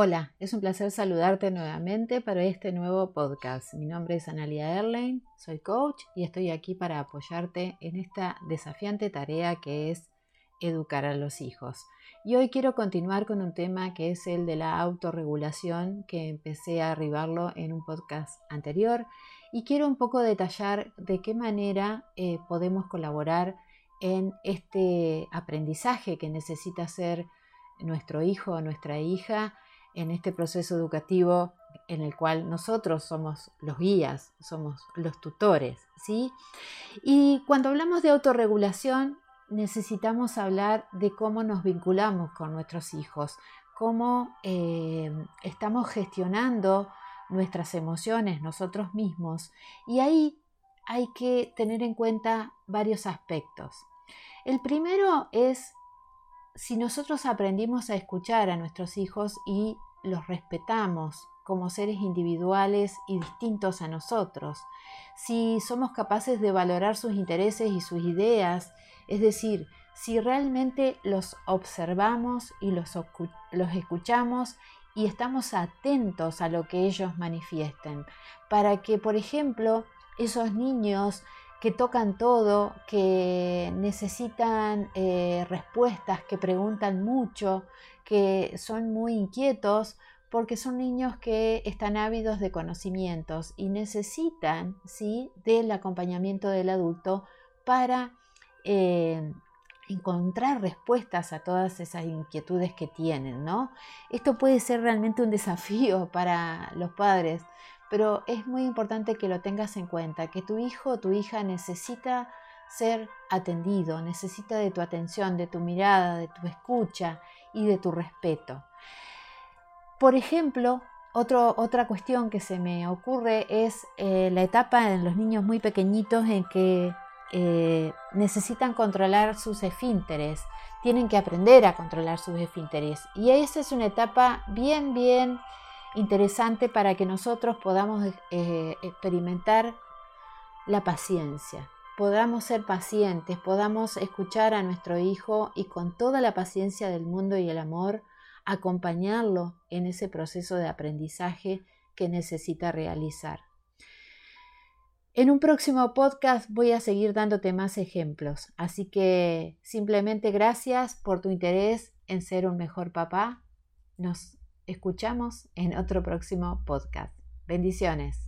Hola, es un placer saludarte nuevamente para este nuevo podcast. Mi nombre es Analia Erlein, soy coach y estoy aquí para apoyarte en esta desafiante tarea que es educar a los hijos. Y hoy quiero continuar con un tema que es el de la autorregulación, que empecé a arribarlo en un podcast anterior y quiero un poco detallar de qué manera eh, podemos colaborar en este aprendizaje que necesita hacer nuestro hijo o nuestra hija en este proceso educativo en el cual nosotros somos los guías, somos los tutores, ¿sí? Y cuando hablamos de autorregulación, necesitamos hablar de cómo nos vinculamos con nuestros hijos, cómo eh, estamos gestionando nuestras emociones nosotros mismos. Y ahí hay que tener en cuenta varios aspectos. El primero es si nosotros aprendimos a escuchar a nuestros hijos y los respetamos como seres individuales y distintos a nosotros, si somos capaces de valorar sus intereses y sus ideas, es decir, si realmente los observamos y los, los escuchamos y estamos atentos a lo que ellos manifiesten, para que, por ejemplo, esos niños que tocan todo, que necesitan eh, respuestas, que preguntan mucho, que son muy inquietos, porque son niños que están ávidos de conocimientos y necesitan ¿sí? del acompañamiento del adulto para eh, encontrar respuestas a todas esas inquietudes que tienen. ¿no? Esto puede ser realmente un desafío para los padres pero es muy importante que lo tengas en cuenta, que tu hijo o tu hija necesita ser atendido, necesita de tu atención, de tu mirada, de tu escucha y de tu respeto. Por ejemplo, otra cuestión que se me ocurre es eh, la etapa en los niños muy pequeñitos en que eh, necesitan controlar sus esfínteres, tienen que aprender a controlar sus esfínteres. Y esa es una etapa bien, bien interesante para que nosotros podamos eh, experimentar la paciencia, podamos ser pacientes, podamos escuchar a nuestro hijo y con toda la paciencia del mundo y el amor acompañarlo en ese proceso de aprendizaje que necesita realizar. En un próximo podcast voy a seguir dándote más ejemplos, así que simplemente gracias por tu interés en ser un mejor papá. Nos escuchamos en otro próximo podcast. Bendiciones.